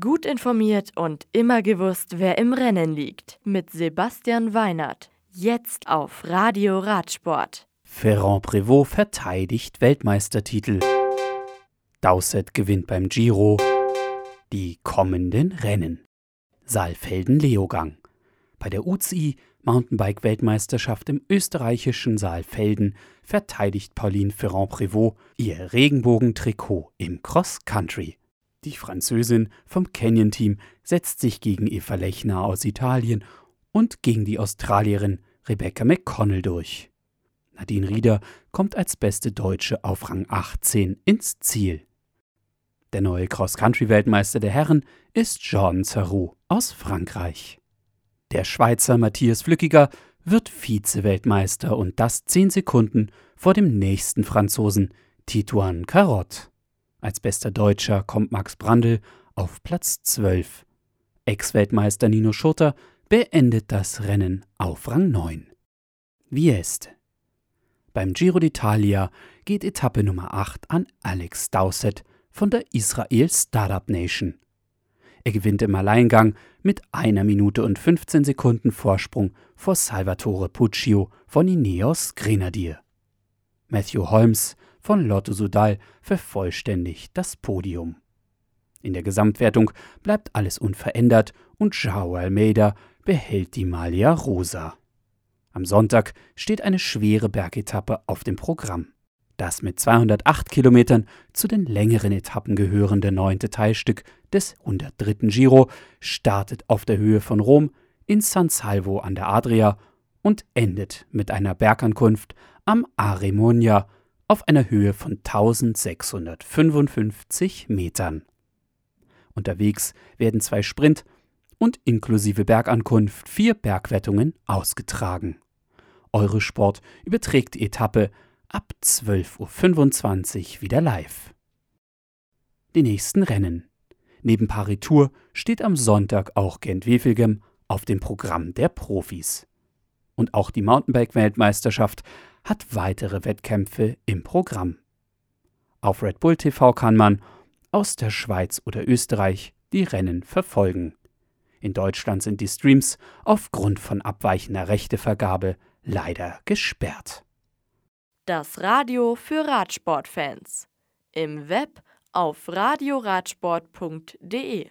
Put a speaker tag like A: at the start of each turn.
A: Gut informiert und immer gewusst, wer im Rennen liegt. Mit Sebastian Weinert. Jetzt auf Radio Radsport.
B: Ferrand Prévot verteidigt Weltmeistertitel. Dowsett gewinnt beim Giro. Die kommenden Rennen. Saalfelden-Leogang. Bei der UCI Mountainbike-Weltmeisterschaft im österreichischen Saalfelden verteidigt Pauline Ferrand-Prévot ihr Regenbogentrikot im Cross-Country. Die Französin vom Canyon-Team setzt sich gegen Eva Lechner aus Italien und gegen die Australierin Rebecca McConnell durch. Nadine Rieder kommt als beste Deutsche auf Rang 18 ins Ziel. Der neue Cross-Country-Weltmeister der Herren ist Jean Zarou aus Frankreich. Der Schweizer Matthias Flückiger wird Vize-Weltmeister und das 10 Sekunden vor dem nächsten Franzosen Tituan Carotte. Als bester Deutscher kommt Max Brandl auf Platz 12. Ex-Weltmeister Nino Schurter beendet das Rennen auf Rang 9. Vieste. Beim Giro d'Italia geht Etappe Nummer 8 an Alex Dowsett von der Israel Startup Nation. Er gewinnt im Alleingang mit einer Minute und 15 Sekunden Vorsprung vor Salvatore Puccio von Ineos Grenadier. Matthew Holmes von Lotto Sudal vervollständigt das Podium. In der Gesamtwertung bleibt alles unverändert und Joao Almeida behält die Malia Rosa. Am Sonntag steht eine schwere Bergetappe auf dem Programm. Das mit 208 Kilometern zu den längeren Etappen gehörende neunte Teilstück des 103. Giro startet auf der Höhe von Rom in San Salvo an der Adria und endet mit einer Bergankunft am Aremonia auf einer Höhe von 1655 Metern. Unterwegs werden zwei Sprint und inklusive Bergankunft vier Bergwettungen ausgetragen. Eurosport überträgt die Etappe ab 12.25 Uhr wieder live. Die nächsten Rennen. Neben Paris Tour steht am Sonntag auch Gent-Wevelgem auf dem Programm der Profis. Und auch die Mountainbike-Weltmeisterschaft hat weitere Wettkämpfe im Programm. Auf Red Bull TV kann man aus der Schweiz oder Österreich die Rennen verfolgen. In Deutschland sind die Streams aufgrund von abweichender Rechtevergabe leider gesperrt.
A: Das Radio für Radsportfans. Im Web auf radioradsport.de